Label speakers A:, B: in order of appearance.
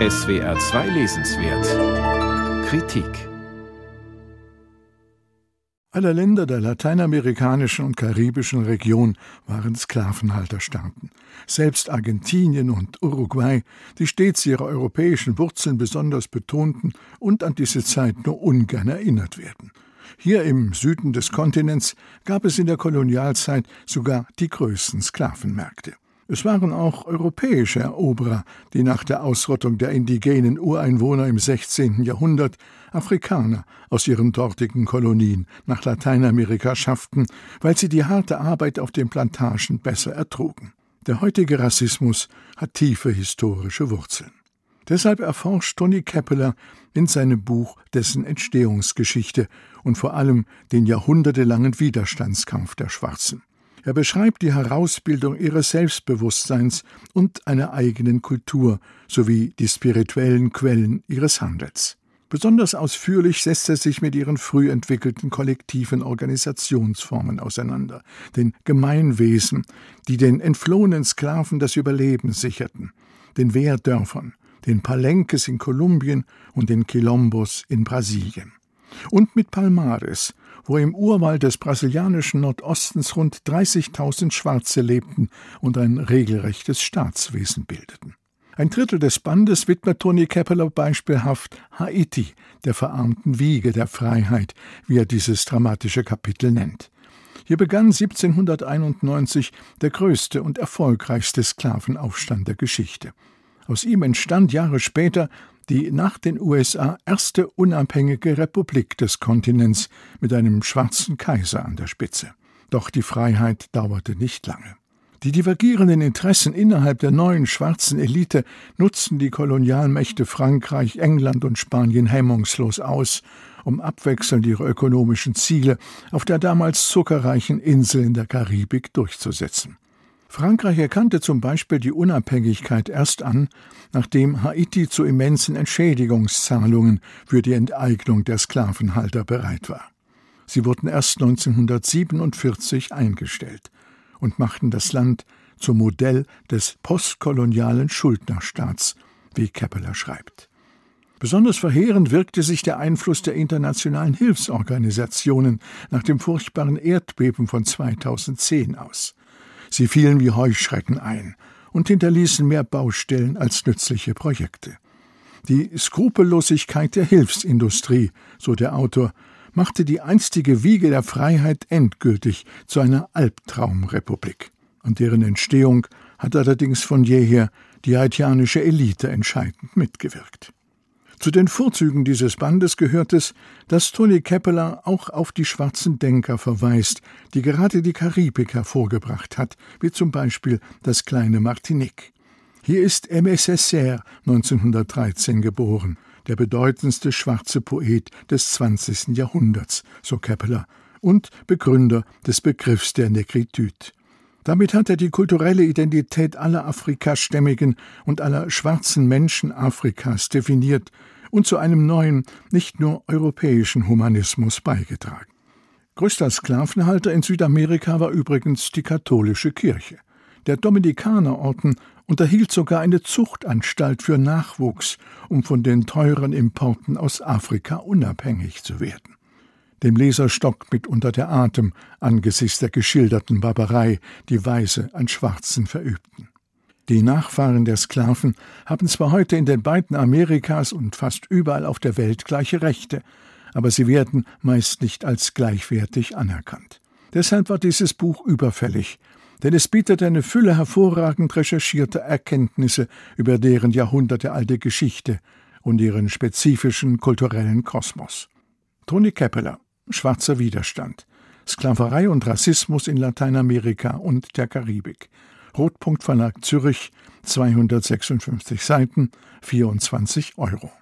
A: SWR 2 Lesenswert Kritik
B: Alle Länder der lateinamerikanischen und karibischen Region waren Sklavenhalterstaaten. Selbst Argentinien und Uruguay, die stets ihre europäischen Wurzeln besonders betonten und an diese Zeit nur ungern erinnert werden. Hier im Süden des Kontinents gab es in der Kolonialzeit sogar die größten Sklavenmärkte. Es waren auch europäische Eroberer, die nach der Ausrottung der indigenen Ureinwohner im 16. Jahrhundert Afrikaner aus ihren dortigen Kolonien nach Lateinamerika schafften, weil sie die harte Arbeit auf den Plantagen besser ertrugen. Der heutige Rassismus hat tiefe historische Wurzeln. Deshalb erforscht Tony Keppeler in seinem Buch dessen Entstehungsgeschichte und vor allem den jahrhundertelangen Widerstandskampf der Schwarzen. Er beschreibt die Herausbildung ihres Selbstbewusstseins und einer eigenen Kultur sowie die spirituellen Quellen ihres Handels. Besonders ausführlich setzt er sich mit ihren früh entwickelten kollektiven Organisationsformen auseinander, den Gemeinwesen, die den entflohenen Sklaven das Überleben sicherten, den Wehrdörfern, den Palenques in Kolumbien und den Quilombos in Brasilien. Und mit Palmares, wo im Urwald des brasilianischen Nordostens rund 30.000 Schwarze lebten und ein regelrechtes Staatswesen bildeten. Ein Drittel des Bandes widmet Tony Keppeler beispielhaft Haiti, der verarmten Wiege der Freiheit, wie er dieses dramatische Kapitel nennt. Hier begann 1791 der größte und erfolgreichste Sklavenaufstand der Geschichte. Aus ihm entstand Jahre später die nach den USA erste unabhängige Republik des Kontinents mit einem schwarzen Kaiser an der Spitze. Doch die Freiheit dauerte nicht lange. Die divergierenden Interessen innerhalb der neuen schwarzen Elite nutzten die Kolonialmächte Frankreich, England und Spanien hemmungslos aus, um abwechselnd ihre ökonomischen Ziele auf der damals zuckerreichen Insel in der Karibik durchzusetzen. Frankreich erkannte zum Beispiel die Unabhängigkeit erst an, nachdem Haiti zu immensen Entschädigungszahlungen für die Enteignung der Sklavenhalter bereit war. Sie wurden erst 1947 eingestellt und machten das Land zum Modell des postkolonialen Schuldnerstaats, wie Keppeler schreibt. Besonders verheerend wirkte sich der Einfluss der internationalen Hilfsorganisationen nach dem furchtbaren Erdbeben von 2010 aus. Sie fielen wie Heuschrecken ein und hinterließen mehr Baustellen als nützliche Projekte. Die Skrupellosigkeit der Hilfsindustrie, so der Autor, machte die einstige Wiege der Freiheit endgültig zu einer Albtraumrepublik. An deren Entstehung hat allerdings von jeher die haitianische Elite entscheidend mitgewirkt. Zu den Vorzügen dieses Bandes gehört es, dass Tony Keppeler auch auf die schwarzen Denker verweist, die gerade die Karibik hervorgebracht hat, wie zum Beispiel das kleine Martinique. Hier ist Aimé Césaire 1913 geboren, der bedeutendste schwarze Poet des 20. Jahrhunderts, so Keppeler, und Begründer des Begriffs der Negritude. Damit hat er die kulturelle Identität aller afrikastämmigen und aller schwarzen Menschen Afrikas definiert und zu einem neuen, nicht nur europäischen Humanismus beigetragen. Größter Sklavenhalter in Südamerika war übrigens die katholische Kirche. Der Dominikanerorden unterhielt sogar eine Zuchtanstalt für Nachwuchs, um von den teuren Importen aus Afrika unabhängig zu werden. Dem Leser stockt mitunter der Atem angesichts der geschilderten Barbarei, die Weiße an Schwarzen verübten. Die Nachfahren der Sklaven haben zwar heute in den beiden Amerikas und fast überall auf der Welt gleiche Rechte, aber sie werden meist nicht als gleichwertig anerkannt. Deshalb war dieses Buch überfällig, denn es bietet eine Fülle hervorragend recherchierter Erkenntnisse über deren jahrhundertealte Geschichte und ihren spezifischen kulturellen Kosmos. Tony Keppeler Schwarzer Widerstand Sklaverei und Rassismus in Lateinamerika und der Karibik Rotpunkt Verlag Zürich, 256 Seiten, 24 Euro.